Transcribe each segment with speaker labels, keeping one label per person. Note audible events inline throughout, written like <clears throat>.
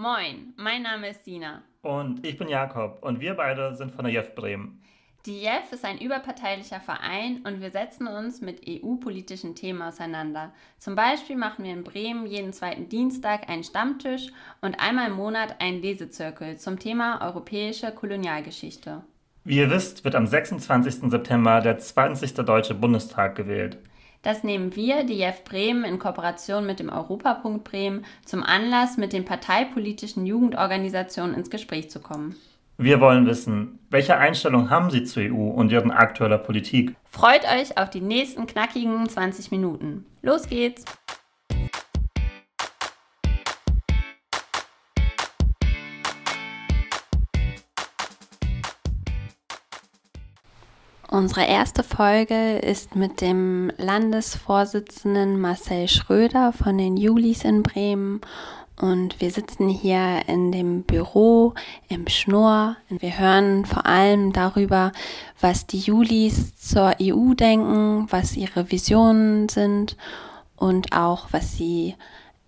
Speaker 1: Moin, mein Name ist Sina.
Speaker 2: Und ich bin Jakob und wir beide sind von der JEF Bremen.
Speaker 1: Die JEF ist ein überparteilicher Verein und wir setzen uns mit EU-politischen Themen auseinander. Zum Beispiel machen wir in Bremen jeden zweiten Dienstag einen Stammtisch und einmal im Monat einen Lesezirkel zum Thema europäische Kolonialgeschichte.
Speaker 2: Wie ihr wisst, wird am 26. September der 20. Deutsche Bundestag gewählt.
Speaker 1: Das nehmen wir, die JEF Bremen, in Kooperation mit dem Europapunkt Bremen zum Anlass, mit den parteipolitischen Jugendorganisationen ins Gespräch zu kommen.
Speaker 2: Wir wollen wissen, welche Einstellung haben Sie zur EU und Ihren aktueller Politik?
Speaker 1: Freut euch auf die nächsten knackigen 20 Minuten. Los geht's! Unsere erste Folge ist mit dem Landesvorsitzenden Marcel Schröder von den Julis in Bremen und wir sitzen hier in dem Büro im Schnur und wir hören vor allem darüber, was die Julis zur EU denken, was ihre Visionen sind und auch was sie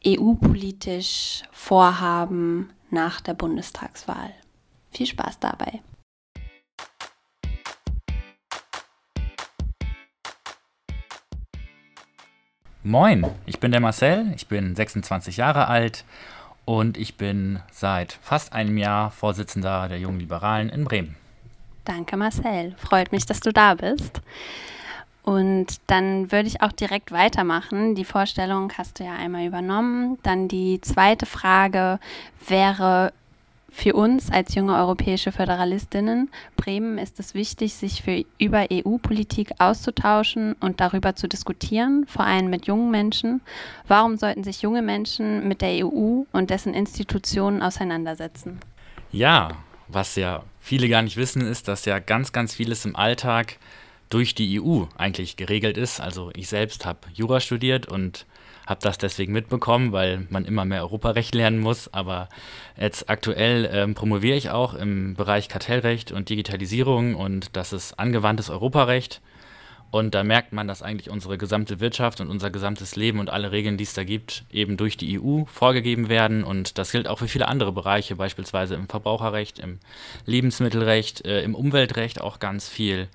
Speaker 1: EU-politisch vorhaben nach der Bundestagswahl. Viel Spaß dabei.
Speaker 3: Moin, ich bin der Marcel, ich bin 26 Jahre alt und ich bin seit fast einem Jahr Vorsitzender der Jungen Liberalen in Bremen.
Speaker 1: Danke Marcel, freut mich, dass du da bist. Und dann würde ich auch direkt weitermachen. Die Vorstellung hast du ja einmal übernommen. Dann die zweite Frage wäre, für uns als junge europäische Föderalistinnen Bremen ist es wichtig, sich für, über EU-Politik auszutauschen und darüber zu diskutieren, vor allem mit jungen Menschen. Warum sollten sich junge Menschen mit der EU und dessen Institutionen auseinandersetzen?
Speaker 3: Ja, was ja viele gar nicht wissen, ist, dass ja ganz, ganz vieles im Alltag durch die EU eigentlich geregelt ist. Also ich selbst habe Jura studiert und habe das deswegen mitbekommen, weil man immer mehr Europarecht lernen muss. Aber jetzt aktuell ähm, promoviere ich auch im Bereich Kartellrecht und Digitalisierung und das ist angewandtes Europarecht. Und da merkt man, dass eigentlich unsere gesamte Wirtschaft und unser gesamtes Leben und alle Regeln, die es da gibt, eben durch die EU vorgegeben werden. Und das gilt auch für viele andere Bereiche, beispielsweise im Verbraucherrecht, im Lebensmittelrecht, äh, im Umweltrecht auch ganz viel.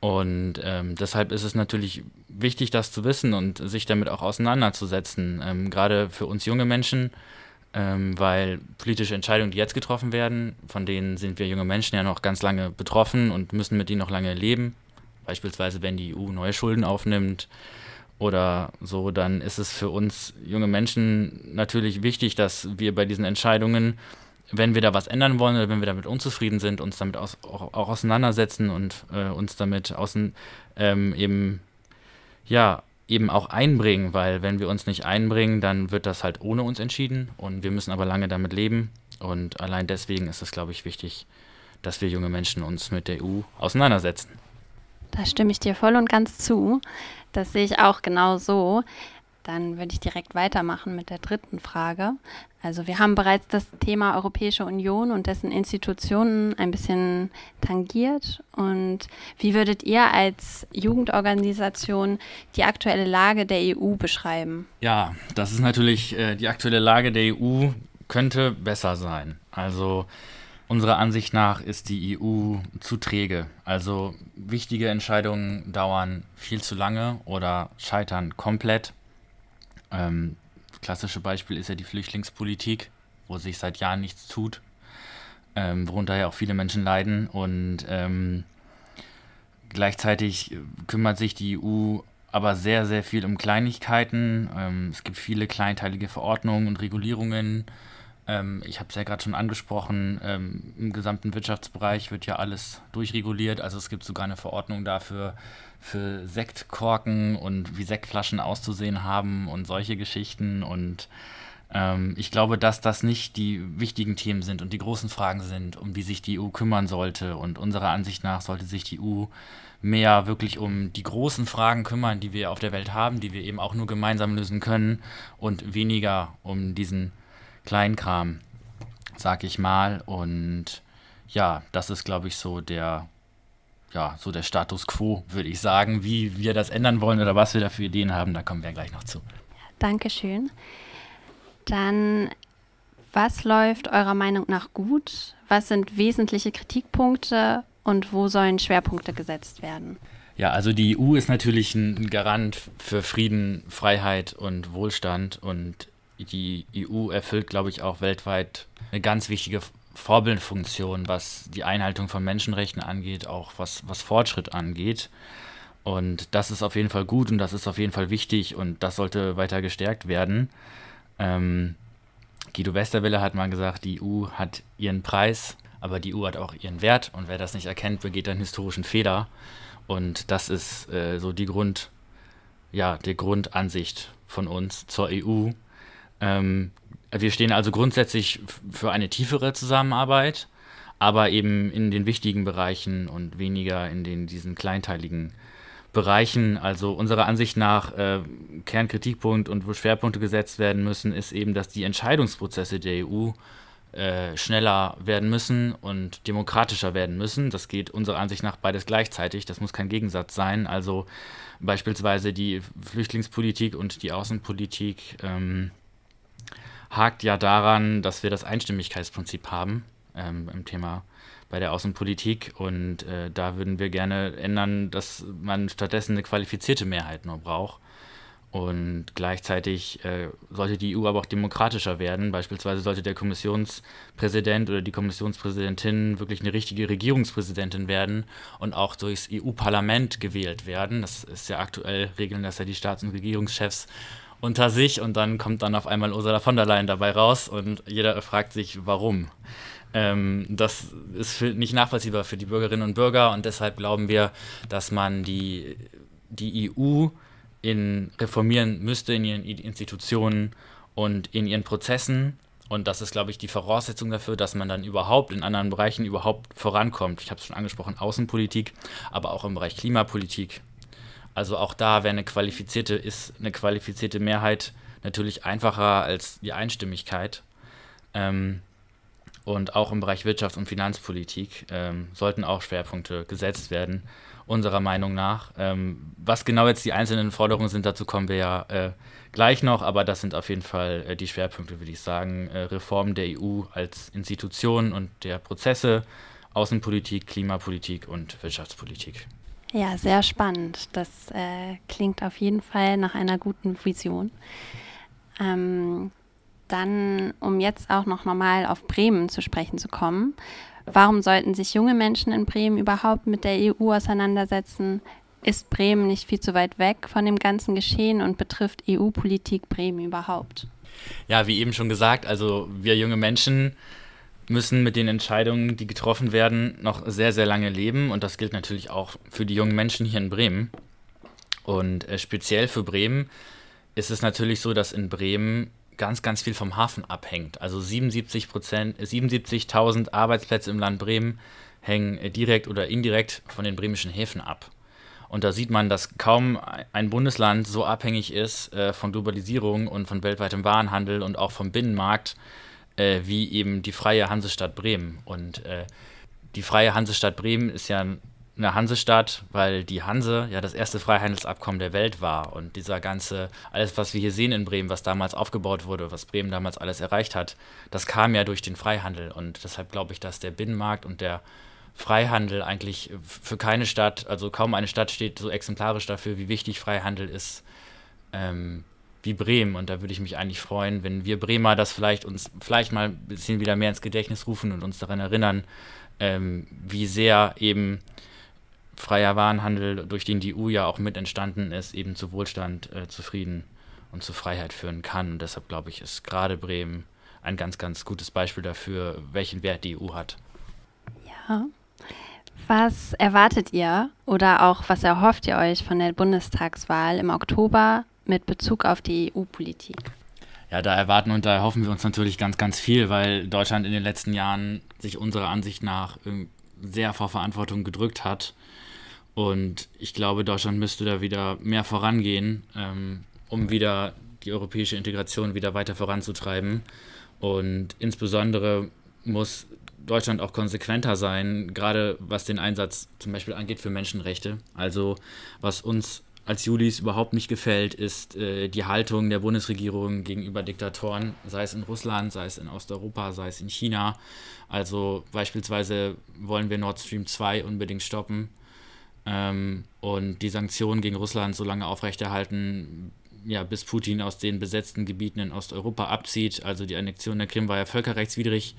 Speaker 3: Und ähm, deshalb ist es natürlich wichtig, das zu wissen und sich damit auch auseinanderzusetzen, ähm, gerade für uns junge Menschen, ähm, weil politische Entscheidungen, die jetzt getroffen werden, von denen sind wir junge Menschen ja noch ganz lange betroffen und müssen mit ihnen noch lange leben. Beispielsweise, wenn die EU neue Schulden aufnimmt oder so, dann ist es für uns junge Menschen natürlich wichtig, dass wir bei diesen Entscheidungen wenn wir da was ändern wollen oder wenn wir damit unzufrieden sind, uns damit aus, auch, auch, auseinandersetzen und äh, uns damit außen ähm, eben ja eben auch einbringen, weil wenn wir uns nicht einbringen, dann wird das halt ohne uns entschieden und wir müssen aber lange damit leben und allein deswegen ist es, glaube ich, wichtig, dass wir junge Menschen uns mit der EU auseinandersetzen.
Speaker 1: Da stimme ich dir voll und ganz zu. Das sehe ich auch genau so. Dann würde ich direkt weitermachen mit der dritten Frage. Also wir haben bereits das Thema Europäische Union und dessen Institutionen ein bisschen tangiert. Und wie würdet ihr als Jugendorganisation die aktuelle Lage der EU beschreiben?
Speaker 3: Ja, das ist natürlich, äh, die aktuelle Lage der EU könnte besser sein. Also Unserer Ansicht nach ist die EU zu träge. Also wichtige Entscheidungen dauern viel zu lange oder scheitern komplett. Ähm, klassische Beispiel ist ja die Flüchtlingspolitik, wo sich seit Jahren nichts tut, ähm, worunter ja auch viele Menschen leiden. Und ähm, gleichzeitig kümmert sich die EU aber sehr, sehr viel um Kleinigkeiten. Ähm, es gibt viele kleinteilige Verordnungen und Regulierungen. Ähm, ich habe es ja gerade schon angesprochen, ähm, im gesamten Wirtschaftsbereich wird ja alles durchreguliert. Also es gibt sogar eine Verordnung dafür, für Sektkorken und wie Sektflaschen auszusehen haben und solche Geschichten. Und ähm, ich glaube, dass das nicht die wichtigen Themen sind und die großen Fragen sind, um die sich die EU kümmern sollte. Und unserer Ansicht nach sollte sich die EU mehr wirklich um die großen Fragen kümmern, die wir auf der Welt haben, die wir eben auch nur gemeinsam lösen können und weniger um diesen Kleinkram, sag ich mal. Und ja, das ist, glaube ich, so der ja, so der Status quo, würde ich sagen. Wie wir das ändern wollen oder was wir da für Ideen haben, da kommen wir gleich noch zu.
Speaker 1: Dankeschön. Dann Was läuft eurer Meinung nach gut? Was sind wesentliche Kritikpunkte und wo sollen Schwerpunkte gesetzt werden?
Speaker 3: Ja, also die EU ist natürlich ein Garant für Frieden, Freiheit und Wohlstand und die EU erfüllt, glaube ich, auch weltweit eine ganz wichtige Vorbildfunktion, was die Einhaltung von Menschenrechten angeht, auch was, was Fortschritt angeht. Und das ist auf jeden Fall gut und das ist auf jeden Fall wichtig und das sollte weiter gestärkt werden. Ähm, Guido Westerwelle hat mal gesagt, die EU hat ihren Preis, aber die EU hat auch ihren Wert und wer das nicht erkennt, begeht einen historischen Fehler. Und das ist äh, so die Grund, ja, die Grundansicht von uns zur EU. Ähm, wir stehen also grundsätzlich für eine tiefere Zusammenarbeit, aber eben in den wichtigen Bereichen und weniger in den diesen kleinteiligen Bereichen. Also unserer Ansicht nach äh, Kernkritikpunkt und wo Schwerpunkte gesetzt werden müssen, ist eben, dass die Entscheidungsprozesse der EU äh, schneller werden müssen und demokratischer werden müssen. Das geht unserer Ansicht nach beides gleichzeitig. Das muss kein Gegensatz sein. Also beispielsweise die Flüchtlingspolitik und die Außenpolitik ähm, hakt ja daran, dass wir das Einstimmigkeitsprinzip haben ähm, im Thema bei der Außenpolitik und äh, da würden wir gerne ändern, dass man stattdessen eine qualifizierte Mehrheit nur braucht. Und gleichzeitig äh, sollte die EU aber auch demokratischer werden. Beispielsweise sollte der Kommissionspräsident oder die Kommissionspräsidentin wirklich eine richtige Regierungspräsidentin werden und auch durchs EU-Parlament gewählt werden. Das ist ja aktuell regeln das ja die Staats- und Regierungschefs unter sich und dann kommt dann auf einmal Ursula von der Leyen dabei raus und jeder fragt sich, warum. Ähm, das ist nicht nachvollziehbar für die Bürgerinnen und Bürger und deshalb glauben wir, dass man die, die EU in reformieren müsste in ihren Institutionen und in ihren Prozessen. Und das ist, glaube ich, die Voraussetzung dafür, dass man dann überhaupt in anderen Bereichen überhaupt vorankommt. Ich habe es schon angesprochen, Außenpolitik, aber auch im Bereich Klimapolitik. Also auch da wäre eine qualifizierte, ist eine qualifizierte Mehrheit natürlich einfacher als die Einstimmigkeit. Ähm, und auch im Bereich Wirtschafts- und Finanzpolitik ähm, sollten auch Schwerpunkte gesetzt werden, unserer Meinung nach. Ähm, was genau jetzt die einzelnen Forderungen sind, dazu kommen wir ja äh, gleich noch, aber das sind auf jeden Fall äh, die Schwerpunkte, würde ich sagen. Äh, Reform der EU als Institution und der Prozesse, Außenpolitik, Klimapolitik und Wirtschaftspolitik.
Speaker 1: Ja, sehr spannend. Das äh, klingt auf jeden Fall nach einer guten Vision. Ähm, dann, um jetzt auch noch normal auf Bremen zu sprechen zu kommen, warum sollten sich junge Menschen in Bremen überhaupt mit der EU auseinandersetzen? Ist Bremen nicht viel zu weit weg von dem ganzen Geschehen und betrifft EU-Politik Bremen überhaupt?
Speaker 3: Ja, wie eben schon gesagt, also wir junge Menschen müssen mit den Entscheidungen, die getroffen werden, noch sehr, sehr lange leben. Und das gilt natürlich auch für die jungen Menschen hier in Bremen. Und äh, speziell für Bremen ist es natürlich so, dass in Bremen ganz, ganz viel vom Hafen abhängt. Also 77 Prozent, 77.000 Arbeitsplätze im Land Bremen hängen äh, direkt oder indirekt von den bremischen Häfen ab. Und da sieht man, dass kaum ein Bundesland so abhängig ist äh, von Globalisierung und von weltweitem Warenhandel und auch vom Binnenmarkt äh, wie eben die freie Hansestadt Bremen. Und äh, die freie Hansestadt Bremen ist ja eine Hansestadt, weil die Hanse ja das erste Freihandelsabkommen der Welt war und dieser ganze, alles, was wir hier sehen in Bremen, was damals aufgebaut wurde, was Bremen damals alles erreicht hat, das kam ja durch den Freihandel und deshalb glaube ich, dass der Binnenmarkt und der Freihandel eigentlich für keine Stadt, also kaum eine Stadt steht so exemplarisch dafür, wie wichtig Freihandel ist, ähm, wie Bremen. Und da würde ich mich eigentlich freuen, wenn wir Bremer das vielleicht uns vielleicht mal ein bisschen wieder mehr ins Gedächtnis rufen und uns daran erinnern, ähm, wie sehr eben freier Warenhandel, durch den die EU ja auch mit entstanden ist, eben zu Wohlstand, äh, zu Frieden und zu Freiheit führen kann. Und deshalb glaube ich, ist gerade Bremen ein ganz, ganz gutes Beispiel dafür, welchen Wert die EU hat.
Speaker 1: Ja. Was erwartet ihr oder auch was erhofft ihr euch von der Bundestagswahl im Oktober mit Bezug auf die EU-Politik?
Speaker 3: Ja, da erwarten und da erhoffen wir uns natürlich ganz, ganz viel, weil Deutschland in den letzten Jahren sich unserer Ansicht nach sehr vor Verantwortung gedrückt hat und ich glaube, Deutschland müsste da wieder mehr vorangehen, ähm, um wieder die europäische Integration wieder weiter voranzutreiben. Und insbesondere muss Deutschland auch konsequenter sein, gerade was den Einsatz zum Beispiel angeht für Menschenrechte. Also was uns als Julis überhaupt nicht gefällt, ist äh, die Haltung der Bundesregierung gegenüber Diktatoren, sei es in Russland, sei es in Osteuropa, sei es in China. Also beispielsweise wollen wir Nord Stream 2 unbedingt stoppen ähm, und die Sanktionen gegen Russland so lange aufrechterhalten, ja, bis Putin aus den besetzten Gebieten in Osteuropa abzieht. Also die Annexion der Krim war ja völkerrechtswidrig.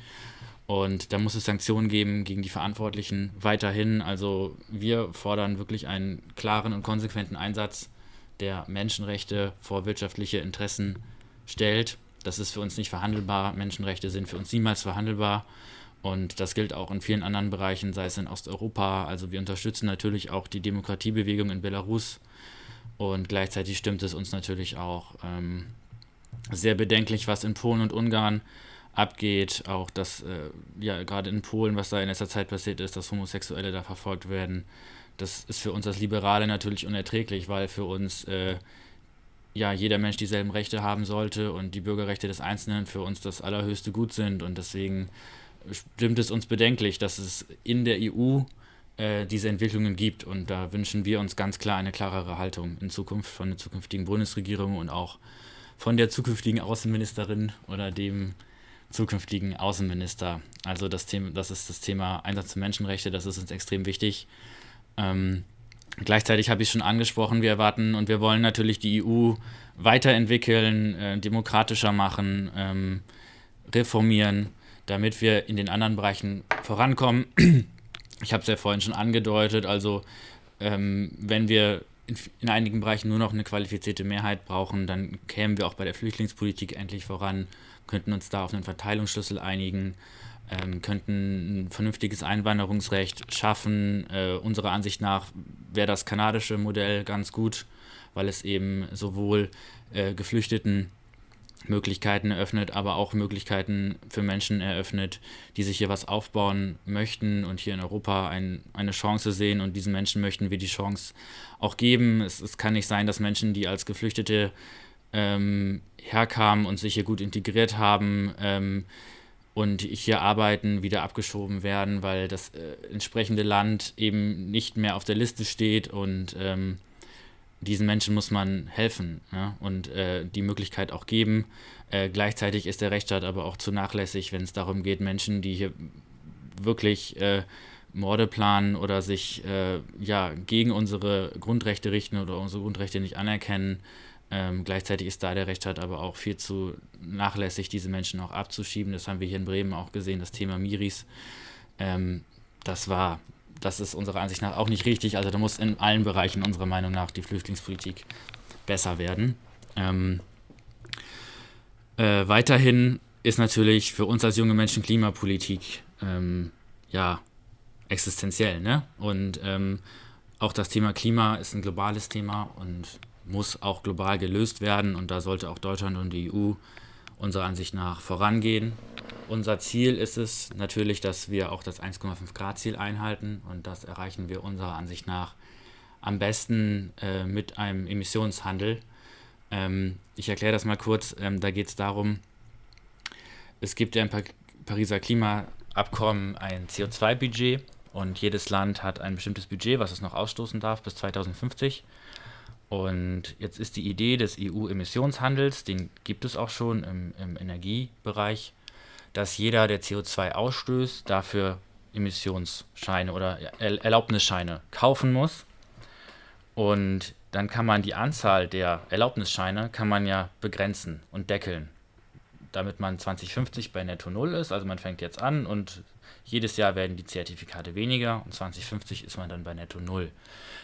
Speaker 3: Und da muss es Sanktionen geben gegen die Verantwortlichen weiterhin. Also wir fordern wirklich einen klaren und konsequenten Einsatz, der Menschenrechte vor wirtschaftliche Interessen stellt. Das ist für uns nicht verhandelbar. Menschenrechte sind für uns niemals verhandelbar. Und das gilt auch in vielen anderen Bereichen, sei es in Osteuropa. Also wir unterstützen natürlich auch die Demokratiebewegung in Belarus. Und gleichzeitig stimmt es uns natürlich auch ähm, sehr bedenklich, was in Polen und Ungarn abgeht. Auch das, äh, ja, gerade in Polen, was da in letzter Zeit passiert ist, dass Homosexuelle da verfolgt werden. Das ist für uns als Liberale natürlich unerträglich, weil für uns äh, ja jeder Mensch dieselben Rechte haben sollte und die Bürgerrechte des Einzelnen für uns das allerhöchste Gut sind. Und deswegen stimmt es uns bedenklich, dass es in der EU äh, diese Entwicklungen gibt. Und da wünschen wir uns ganz klar eine klarere Haltung in Zukunft von der zukünftigen Bundesregierung und auch von der zukünftigen Außenministerin oder dem zukünftigen Außenminister. Also das Thema, das ist das Thema Einsatz für Menschenrechte, das ist uns extrem wichtig. Ähm, gleichzeitig habe ich schon angesprochen, wir erwarten und wir wollen natürlich die EU weiterentwickeln, äh, demokratischer machen, ähm, reformieren, damit wir in den anderen Bereichen vorankommen. <clears throat> Ich habe es ja vorhin schon angedeutet, also ähm, wenn wir in, in, einigen Bereichen nur noch eine qualifizierte Mehrheit brauchen, dann kämen wir auch bei der Flüchtlingspolitik endlich voran könnten uns da auf einen Verteilungsschlüssel einigen, ähm, könnten ein vernünftiges Einwanderungsrecht schaffen. Äh, unserer Ansicht nach wäre das kanadische Modell ganz gut, weil es eben sowohl äh, Geflüchteten Möglichkeiten eröffnet, aber auch Möglichkeiten für Menschen eröffnet, die sich hier was aufbauen möchten und hier in Europa ein, eine Chance sehen. Und diesen Menschen möchten wir die Chance auch geben. Es, es kann nicht sein, dass Menschen, die als Geflüchtete ähm, herkamen und sich hier gut integriert haben ähm, und hier arbeiten, wieder abgeschoben werden, weil das äh, entsprechende Land eben nicht mehr auf der Liste steht und ähm, diesen Menschen muss man helfen ja, und äh, die Möglichkeit auch geben. Äh, gleichzeitig ist der Rechtsstaat aber auch zu nachlässig, wenn es darum geht, Menschen, die hier wirklich äh, Morde planen oder sich äh, ja, gegen unsere Grundrechte richten oder unsere Grundrechte nicht anerkennen, ähm, gleichzeitig ist da der Rechtsstaat aber auch viel zu nachlässig, diese Menschen auch abzuschieben. Das haben wir hier in Bremen auch gesehen, das Thema Miris. Ähm, das war, das ist unserer Ansicht nach auch nicht richtig. Also da muss in allen Bereichen unserer Meinung nach die Flüchtlingspolitik besser werden. Ähm, äh, weiterhin ist natürlich für uns als junge Menschen Klimapolitik ähm, ja existenziell. Ne? Und ähm, auch das Thema Klima ist ein globales Thema und muss auch global gelöst werden und da sollte auch Deutschland und die EU unserer Ansicht nach vorangehen. Unser Ziel ist es natürlich, dass wir auch das 1,5 Grad Ziel einhalten und das erreichen wir unserer Ansicht nach am besten äh, mit einem Emissionshandel. Ähm, ich erkläre das mal kurz. Ähm, da geht es darum, es gibt ja im pa Pariser Klimaabkommen ein CO2-Budget und jedes Land hat ein bestimmtes Budget, was es noch ausstoßen darf bis 2050. Und jetzt ist die Idee des EU-Emissionshandels, den gibt es auch schon im, im Energiebereich, dass jeder, der CO2 ausstößt, dafür Emissionsscheine oder Erlaubnisscheine kaufen muss. Und dann kann man die Anzahl der Erlaubnisscheine kann man ja begrenzen und deckeln, damit man 2050 bei Netto Null ist. Also man fängt jetzt an und jedes Jahr werden die Zertifikate weniger und 2050 ist man dann bei Netto Null.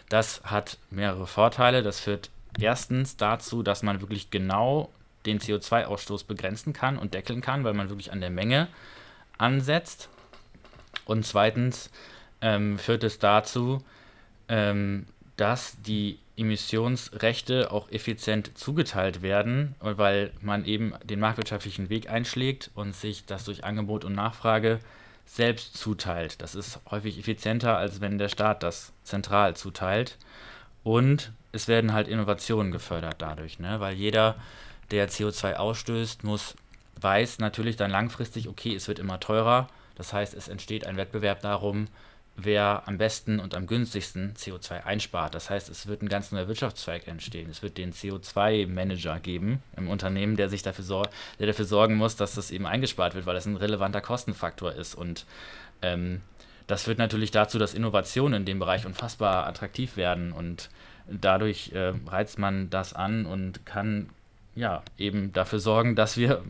Speaker 3: Das hat mehrere Vorteile. Das führt erstens dazu, dass man wirklich genau den CO2-Ausstoß begrenzen kann und deckeln kann, weil man wirklich an der Menge ansetzt. Und zweitens ähm, führt es dazu, ähm, dass die Emissionsrechte auch effizient zugeteilt werden, weil man eben den marktwirtschaftlichen Weg einschlägt und sich das durch Angebot und Nachfrage selbst zuteilt. Das ist häufig effizienter, als wenn der Staat das zentral zuteilt. Und es werden halt Innovationen gefördert dadurch, ne? weil jeder, der CO2 ausstößt, muss weiß natürlich dann langfristig, okay, es wird immer teurer. Das heißt, es entsteht ein Wettbewerb darum, wer am besten und am günstigsten CO2 einspart. Das heißt, es wird ein ganz neuer Wirtschaftszweig entstehen. Es wird den CO2-Manager geben im Unternehmen, der sich dafür, sor der dafür sorgen muss, dass das eben eingespart wird, weil das ein relevanter Kostenfaktor ist. Und ähm, das führt natürlich dazu, dass Innovationen in dem Bereich unfassbar attraktiv werden und dadurch äh, reizt man das an und kann ja eben dafür sorgen, dass wir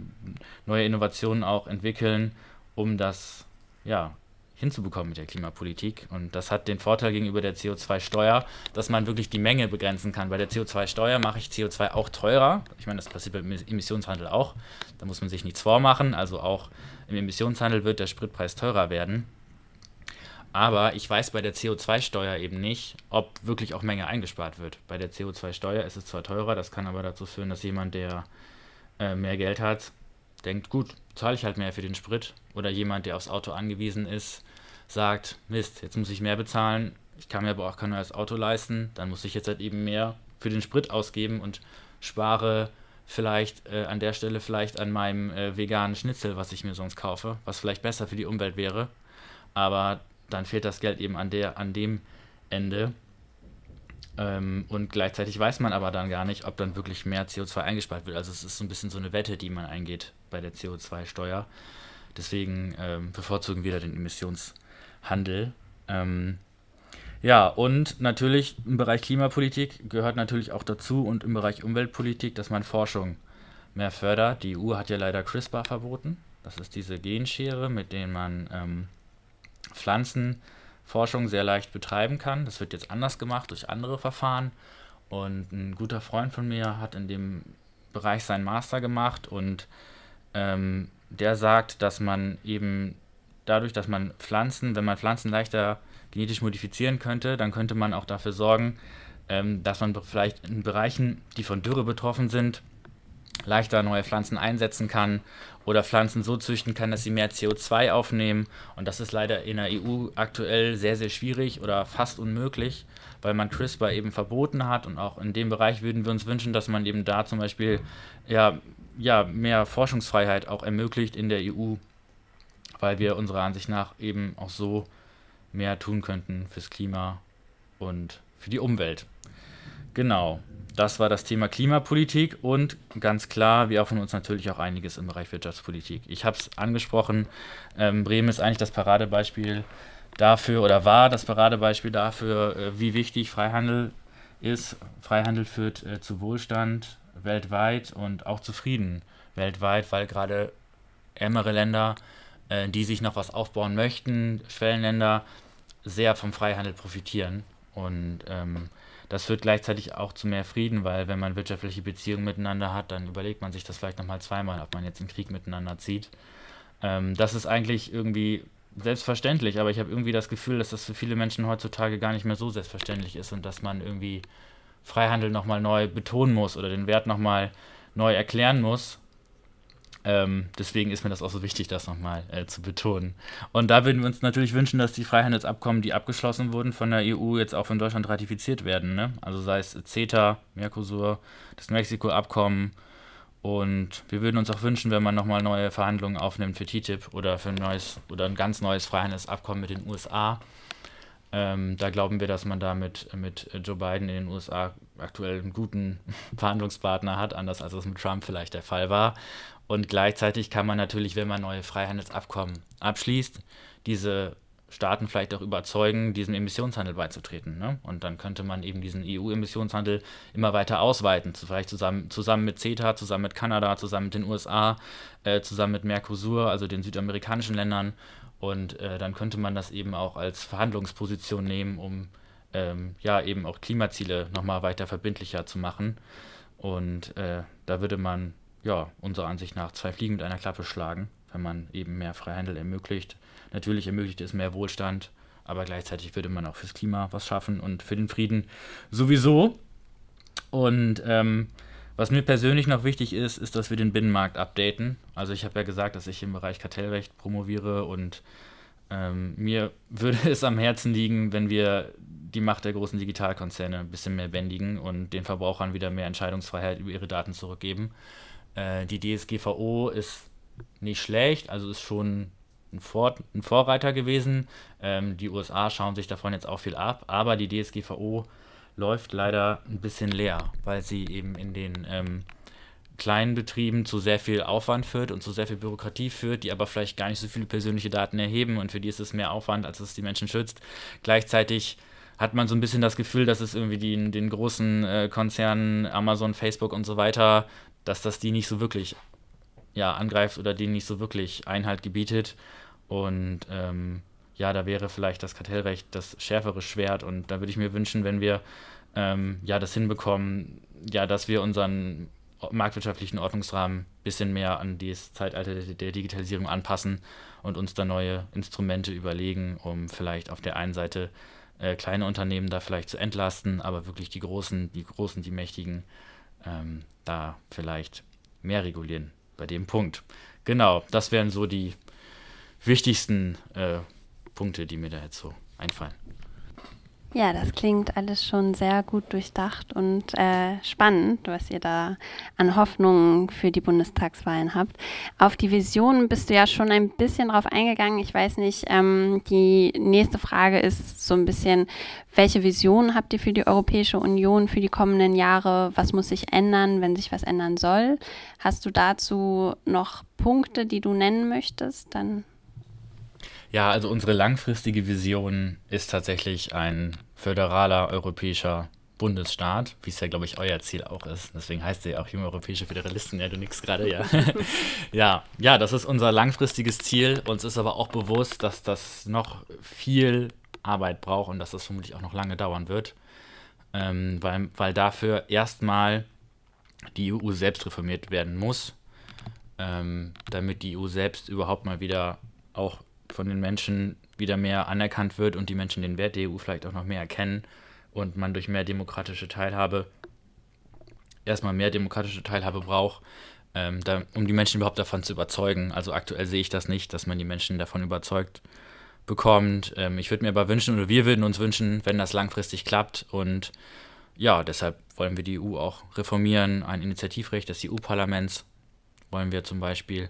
Speaker 3: neue Innovationen auch entwickeln, um das ja hinzubekommen mit der Klimapolitik. Und das hat den Vorteil gegenüber der CO2-Steuer, dass man wirklich die Menge begrenzen kann. Bei der CO2-Steuer mache ich CO2 auch teurer. Ich meine, das passiert beim Emissionshandel auch. Da muss man sich nichts vormachen. Also auch im Emissionshandel wird der Spritpreis teurer werden. Aber ich weiß bei der CO2-Steuer eben nicht, ob wirklich auch Menge eingespart wird. Bei der CO2-Steuer ist es zwar teurer, das kann aber dazu führen, dass jemand, der äh, mehr Geld hat, denkt, gut, zahle ich halt mehr für den Sprit. Oder jemand, der aufs Auto angewiesen ist, sagt, Mist, jetzt muss ich mehr bezahlen, ich kann mir aber auch kein neues Auto leisten, dann muss ich jetzt halt eben mehr für den Sprit ausgeben und spare vielleicht äh, an der Stelle vielleicht an meinem äh, veganen Schnitzel, was ich mir sonst kaufe, was vielleicht besser für die Umwelt wäre. Aber dann fehlt das Geld eben an, der, an dem Ende. Ähm, und gleichzeitig weiß man aber dann gar nicht, ob dann wirklich mehr CO2 eingespart wird. Also es ist so ein bisschen so eine Wette, die man eingeht bei der CO2-Steuer. Deswegen ähm, bevorzugen wir da den Emissionshandel. Ähm, ja, und natürlich im Bereich Klimapolitik gehört natürlich auch dazu und im Bereich Umweltpolitik, dass man Forschung mehr fördert. Die EU hat ja leider CRISPR verboten. Das ist diese Genschere, mit der man ähm, Pflanzenforschung sehr leicht betreiben kann. Das wird jetzt anders gemacht durch andere Verfahren. Und ein guter Freund von mir hat in dem Bereich seinen Master gemacht und ähm, der sagt, dass man eben dadurch, dass man Pflanzen, wenn man Pflanzen leichter genetisch modifizieren könnte, dann könnte man auch dafür sorgen, ähm, dass man vielleicht in Bereichen, die von Dürre betroffen sind, leichter neue Pflanzen einsetzen kann oder Pflanzen so züchten kann, dass sie mehr CO2 aufnehmen. Und das ist leider in der EU aktuell sehr, sehr schwierig oder fast unmöglich, weil man CRISPR eben verboten hat. Und auch in dem Bereich würden wir uns wünschen, dass man eben da zum Beispiel ja, ja, mehr Forschungsfreiheit auch ermöglicht in der EU, weil wir unserer Ansicht nach eben auch so mehr tun könnten fürs Klima und für die Umwelt. Genau das war das Thema Klimapolitik und ganz klar, wir von uns natürlich auch einiges im Bereich Wirtschaftspolitik. Ich habe es angesprochen, ähm, Bremen ist eigentlich das Paradebeispiel dafür oder war das Paradebeispiel dafür, äh, wie wichtig Freihandel ist. Freihandel führt äh, zu Wohlstand weltweit und auch zu Frieden weltweit, weil gerade ärmere Länder, äh, die sich noch was aufbauen möchten, Schwellenländer, sehr vom Freihandel profitieren. Und ähm, das führt gleichzeitig auch zu mehr Frieden, weil wenn man wirtschaftliche Beziehungen miteinander hat, dann überlegt man sich das vielleicht nochmal zweimal, ob man jetzt einen Krieg miteinander zieht. Ähm, das ist eigentlich irgendwie selbstverständlich, aber ich habe irgendwie das Gefühl, dass das für viele Menschen heutzutage gar nicht mehr so selbstverständlich ist und dass man irgendwie Freihandel nochmal neu betonen muss oder den Wert nochmal neu erklären muss, ähm, deswegen ist mir das auch so wichtig, das nochmal äh, zu betonen. Und da würden wir uns natürlich wünschen, dass die Freihandelsabkommen, die abgeschlossen wurden von der EU, jetzt auch von Deutschland ratifiziert werden. Ne? Also sei es CETA, Mercosur, das Mexiko-Abkommen. Und wir würden uns auch wünschen, wenn man nochmal neue Verhandlungen aufnimmt für TTIP oder für ein neues oder ein ganz neues Freihandelsabkommen mit den USA. Ähm, da glauben wir, dass man da mit, mit Joe Biden in den USA aktuell einen guten <laughs> Verhandlungspartner hat, anders als es mit Trump vielleicht der Fall war. Und gleichzeitig kann man natürlich, wenn man neue Freihandelsabkommen abschließt, diese Staaten vielleicht auch überzeugen, diesem Emissionshandel beizutreten. Ne? Und dann könnte man eben diesen EU-Emissionshandel immer weiter ausweiten, vielleicht zusammen, zusammen mit CETA, zusammen mit Kanada, zusammen mit den USA, äh, zusammen mit Mercosur, also den südamerikanischen Ländern. Und äh, dann könnte man das eben auch als Verhandlungsposition nehmen, um ähm, ja eben auch Klimaziele nochmal weiter verbindlicher zu machen. Und äh, da würde man ja, unserer Ansicht nach zwei Fliegen mit einer Klappe schlagen, wenn man eben mehr Freihandel ermöglicht. Natürlich ermöglicht es mehr Wohlstand, aber gleichzeitig würde man auch fürs Klima was schaffen und für den Frieden sowieso. Und ähm, was mir persönlich noch wichtig ist, ist, dass wir den Binnenmarkt updaten. Also ich habe ja gesagt, dass ich im Bereich Kartellrecht promoviere und ähm, mir <laughs> würde es am Herzen liegen, wenn wir die Macht der großen Digitalkonzerne ein bisschen mehr bändigen und den Verbrauchern wieder mehr Entscheidungsfreiheit über ihre Daten zurückgeben. Äh, die DSGVO ist nicht schlecht, also ist schon ein, Vor ein Vorreiter gewesen. Ähm, die USA schauen sich davon jetzt auch viel ab, aber die DSGVO läuft leider ein bisschen leer, weil sie eben in den ähm, kleinen Betrieben zu sehr viel Aufwand führt und zu sehr viel Bürokratie führt, die aber vielleicht gar nicht so viele persönliche Daten erheben und für die ist es mehr Aufwand, als es die Menschen schützt. Gleichzeitig hat man so ein bisschen das Gefühl, dass es irgendwie die, den großen äh, Konzernen, Amazon, Facebook und so weiter, dass das die nicht so wirklich ja, angreift oder denen nicht so wirklich Einhalt gebietet. Und ähm, ja, da wäre vielleicht das Kartellrecht das schärfere Schwert. Und da würde ich mir wünschen, wenn wir ähm, ja das hinbekommen, ja, dass wir unseren marktwirtschaftlichen Ordnungsrahmen ein bisschen mehr an das Zeitalter der Digitalisierung anpassen und uns da neue Instrumente überlegen, um vielleicht auf der einen Seite äh, kleine Unternehmen da vielleicht zu entlasten, aber wirklich die großen, die großen, die mächtigen ähm, da vielleicht mehr regulieren bei dem Punkt. Genau, das wären so die wichtigsten äh, Punkte, die mir da jetzt so einfallen.
Speaker 1: Ja, das klingt alles schon sehr gut durchdacht und äh, spannend, was ihr da an Hoffnungen für die Bundestagswahlen habt. Auf die Vision bist du ja schon ein bisschen drauf eingegangen. Ich weiß nicht, ähm, die nächste Frage ist so ein bisschen, welche Vision habt ihr für die Europäische Union für die kommenden Jahre? Was muss sich ändern, wenn sich was ändern soll? Hast du dazu noch Punkte, die du nennen möchtest? Dann
Speaker 3: ja, also unsere langfristige Vision ist tatsächlich ein föderaler europäischer Bundesstaat, wie es ja, glaube ich, euer Ziel auch ist. Deswegen heißt er ja auch junge europäische Föderalisten. Ja, du nix gerade, ja. <laughs> ja. Ja, das ist unser langfristiges Ziel. Uns ist aber auch bewusst, dass das noch viel Arbeit braucht und dass das vermutlich auch noch lange dauern wird. Ähm, weil, weil dafür erstmal die EU selbst reformiert werden muss, ähm, damit die EU selbst überhaupt mal wieder auch von den Menschen wieder mehr anerkannt wird und die Menschen den Wert der EU vielleicht auch noch mehr erkennen und man durch mehr demokratische Teilhabe erstmal mehr demokratische Teilhabe braucht, ähm, da, um die Menschen überhaupt davon zu überzeugen. Also aktuell sehe ich das nicht, dass man die Menschen davon überzeugt bekommt. Ähm, ich würde mir aber wünschen, oder wir würden uns wünschen, wenn das langfristig klappt und ja, deshalb wollen wir die EU auch reformieren. Ein Initiativrecht des EU-Parlaments wollen wir zum Beispiel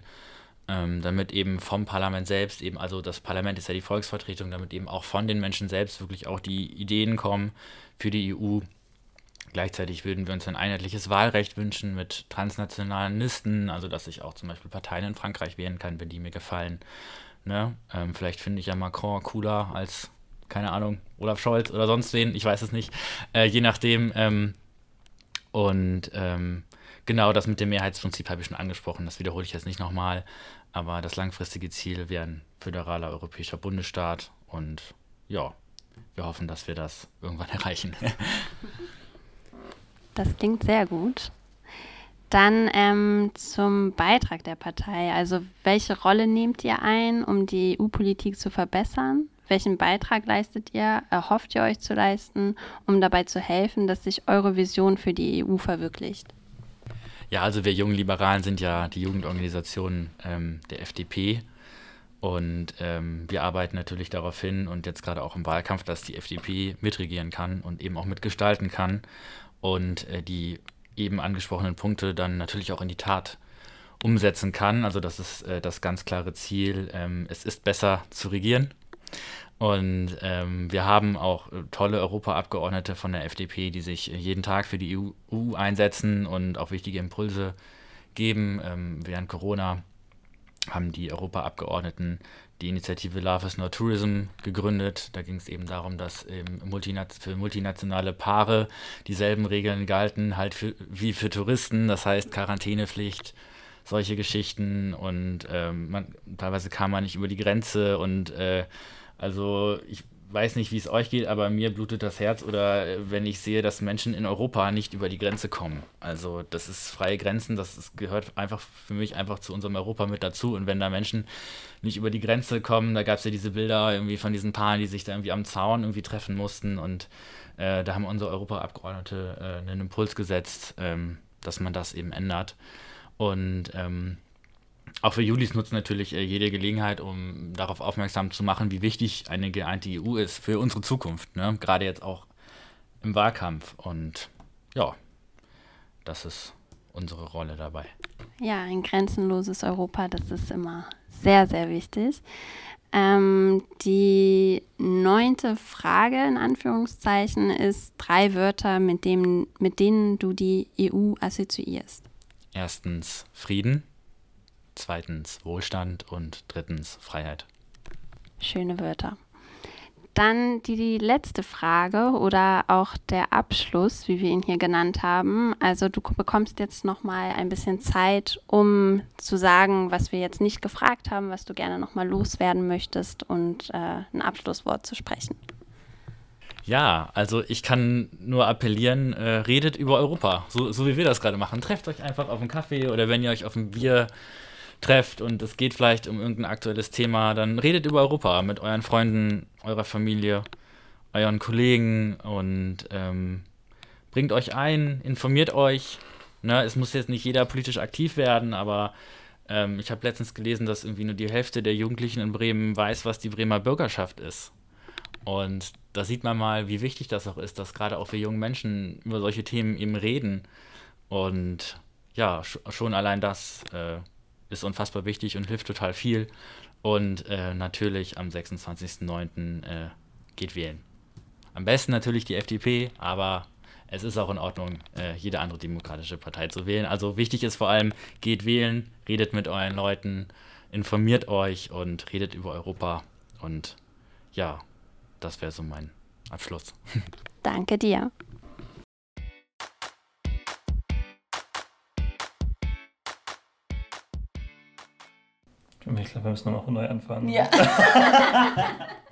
Speaker 3: ähm, damit eben vom Parlament selbst, eben, also das Parlament ist ja die Volksvertretung, damit eben auch von den Menschen selbst wirklich auch die Ideen kommen für die EU. Gleichzeitig würden wir uns ein einheitliches Wahlrecht wünschen mit transnationalen Listen, also dass ich auch zum Beispiel Parteien in Frankreich wählen kann, wenn die mir gefallen. Ne? Ähm, vielleicht finde ich ja Macron cooler als, keine Ahnung, Olaf Scholz oder sonst wen, ich weiß es nicht. Äh, je nachdem. Ähm, und ähm, genau das mit dem Mehrheitsprinzip habe ich schon angesprochen, das wiederhole ich jetzt nicht nochmal. Aber das langfristige Ziel wäre ein föderaler europäischer Bundesstaat und ja, wir hoffen, dass wir das irgendwann <laughs> erreichen.
Speaker 1: das klingt sehr gut. Dann ähm, zum Beitrag der Partei. Also welche Rolle nehmt ihr ein, um die EU-Politik zu verbessern? Welchen Beitrag leistet ihr, erhofft ihr euch zu leisten, um dabei zu helfen, dass sich eure Vision für die EU verwirklicht?
Speaker 3: Ja, also wir jungen Liberalen sind ja die Jugendorganisation ähm, der FDP. Und ähm, wir arbeiten natürlich darauf hin und jetzt gerade auch im Wahlkampf, dass die FDP mitregieren kann und eben auch mitgestalten kann und äh, die eben angesprochenen Punkte dann natürlich auch in die Tat umsetzen kann. Also das ist äh, das ganz klare Ziel. Ähm, es ist besser zu regieren und ähm, wir haben auch äh, tolle Europaabgeordnete von der FDP, die sich äh, jeden Tag für die EU einsetzen und auch wichtige Impulse geben. Ähm, während Corona haben die Europaabgeordneten die Initiative Love is Not Tourism gegründet. Da ging es eben darum, dass ähm, Multina für multinationale Paare dieselben Regeln galten, halt für, wie für Touristen. Das heißt Quarantänepflicht, solche Geschichten und ähm, man, teilweise kam man nicht über die Grenze und äh, also ich weiß nicht, wie es euch geht, aber mir blutet das Herz oder äh, wenn ich sehe, dass Menschen in Europa nicht über die Grenze kommen. Also das ist freie Grenzen, das ist, gehört einfach für mich einfach zu unserem Europa mit dazu. Und wenn da Menschen nicht über die Grenze kommen, da gab es ja diese Bilder irgendwie von diesen Paaren, die sich da irgendwie am Zaun irgendwie treffen mussten. Und äh, da haben unsere Europaabgeordnete äh, einen Impuls gesetzt, ähm, dass man das eben ändert. Und ähm, auch für Julis nutzt natürlich äh, jede Gelegenheit, um darauf aufmerksam zu machen, wie wichtig eine geeinte EU ist für unsere Zukunft. Ne? Gerade jetzt auch im Wahlkampf. Und ja, das ist unsere Rolle dabei.
Speaker 1: Ja, ein grenzenloses Europa, das ist immer sehr, sehr wichtig. Ähm, die neunte Frage in Anführungszeichen ist drei Wörter, mit, dem, mit denen du die EU assoziierst.
Speaker 3: Erstens Frieden, zweitens Wohlstand und drittens Freiheit.
Speaker 1: Schöne Wörter. Dann die, die letzte Frage oder auch der Abschluss, wie wir ihn hier genannt haben. Also du bekommst jetzt noch mal ein bisschen Zeit, um zu sagen, was wir jetzt nicht gefragt haben, was du gerne noch mal loswerden möchtest und äh, ein Abschlusswort zu sprechen.
Speaker 3: Ja, also ich kann nur appellieren, äh, redet über Europa, so, so wie wir das gerade machen. Trefft euch einfach auf einen Kaffee oder wenn ihr euch auf ein Bier trefft und es geht vielleicht um irgendein aktuelles Thema, dann redet über Europa mit euren Freunden, eurer Familie, euren Kollegen und ähm, bringt euch ein, informiert euch. Ne, es muss jetzt nicht jeder politisch aktiv werden, aber ähm, ich habe letztens gelesen, dass irgendwie nur die Hälfte der Jugendlichen in Bremen weiß, was die Bremer Bürgerschaft ist. Und da sieht man mal, wie wichtig das auch ist, dass gerade auch wir jungen Menschen über solche Themen eben reden. Und ja, schon allein das äh, ist unfassbar wichtig und hilft total viel. Und äh, natürlich am 26.09. Äh, geht wählen. Am besten natürlich die FDP, aber es ist auch in Ordnung, äh, jede andere demokratische Partei zu wählen. Also wichtig ist vor allem, geht wählen, redet mit euren Leuten, informiert euch und redet über Europa. Und ja, das wäre so mein Abschluss. <laughs>
Speaker 1: Danke dir.
Speaker 2: Ich glaube, wir müssen nochmal neu anfangen.
Speaker 1: Ja. <laughs>